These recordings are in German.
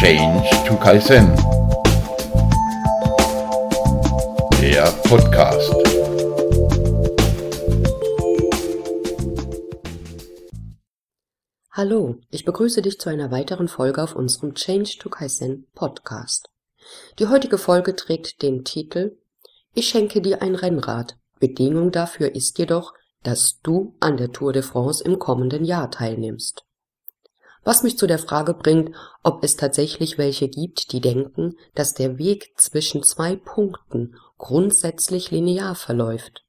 Change to Kaizen. Der Podcast. Hallo, ich begrüße dich zu einer weiteren Folge auf unserem Change to Kaizen Podcast. Die heutige Folge trägt den Titel Ich schenke dir ein Rennrad. Bedingung dafür ist jedoch, dass du an der Tour de France im kommenden Jahr teilnimmst. Was mich zu der Frage bringt, ob es tatsächlich welche gibt, die denken, dass der Weg zwischen zwei Punkten grundsätzlich linear verläuft.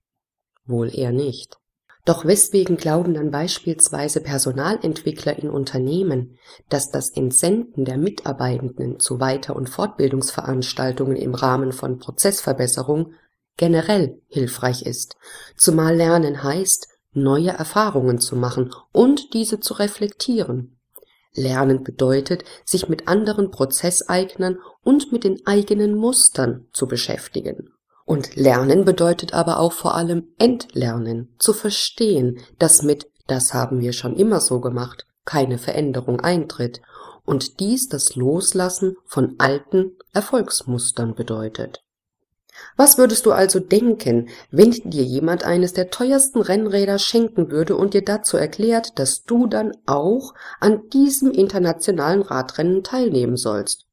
Wohl eher nicht. Doch weswegen glauben dann beispielsweise Personalentwickler in Unternehmen, dass das Entsenden der Mitarbeitenden zu Weiter- und Fortbildungsveranstaltungen im Rahmen von Prozessverbesserung generell hilfreich ist, zumal Lernen heißt, neue Erfahrungen zu machen und diese zu reflektieren. Lernen bedeutet, sich mit anderen Prozesseignern und mit den eigenen Mustern zu beschäftigen. Und Lernen bedeutet aber auch vor allem Entlernen, zu verstehen, dass mit das haben wir schon immer so gemacht keine Veränderung eintritt und dies das Loslassen von alten Erfolgsmustern bedeutet. Was würdest du also denken, wenn dir jemand eines der teuersten Rennräder schenken würde und dir dazu erklärt, dass du dann auch an diesem internationalen Radrennen teilnehmen sollst?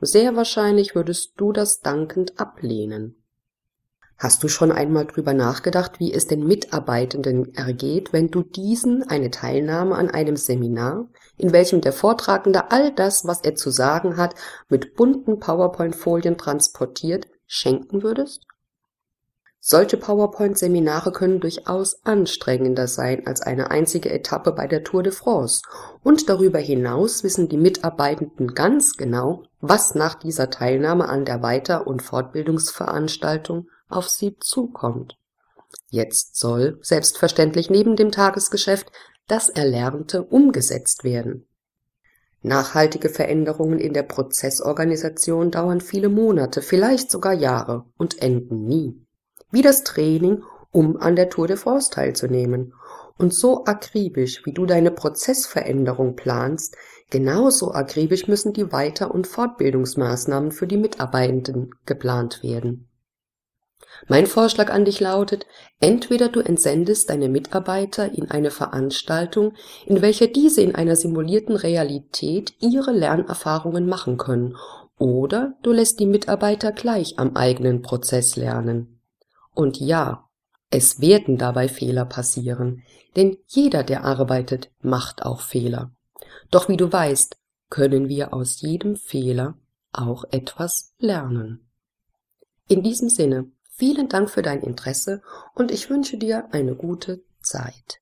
Sehr wahrscheinlich würdest du das dankend ablehnen. Hast du schon einmal drüber nachgedacht, wie es den Mitarbeitenden ergeht, wenn du diesen eine Teilnahme an einem Seminar, in welchem der Vortragende all das, was er zu sagen hat, mit bunten PowerPoint-Folien transportiert, schenken würdest? Solche PowerPoint-Seminare können durchaus anstrengender sein als eine einzige Etappe bei der Tour de France. Und darüber hinaus wissen die Mitarbeitenden ganz genau, was nach dieser Teilnahme an der Weiter- und Fortbildungsveranstaltung auf sie zukommt. Jetzt soll, selbstverständlich neben dem Tagesgeschäft, das Erlernte umgesetzt werden. Nachhaltige Veränderungen in der Prozessorganisation dauern viele Monate, vielleicht sogar Jahre und enden nie. Wie das Training, um an der Tour de France teilzunehmen. Und so akribisch, wie du deine Prozessveränderung planst, genauso akribisch müssen die Weiter- und Fortbildungsmaßnahmen für die Mitarbeitenden geplant werden. Mein Vorschlag an dich lautet, entweder du entsendest deine Mitarbeiter in eine Veranstaltung, in welcher diese in einer simulierten Realität ihre Lernerfahrungen machen können, oder du lässt die Mitarbeiter gleich am eigenen Prozess lernen. Und ja, es werden dabei Fehler passieren, denn jeder, der arbeitet, macht auch Fehler. Doch wie du weißt, können wir aus jedem Fehler auch etwas lernen. In diesem Sinne, Vielen Dank für dein Interesse und ich wünsche dir eine gute Zeit.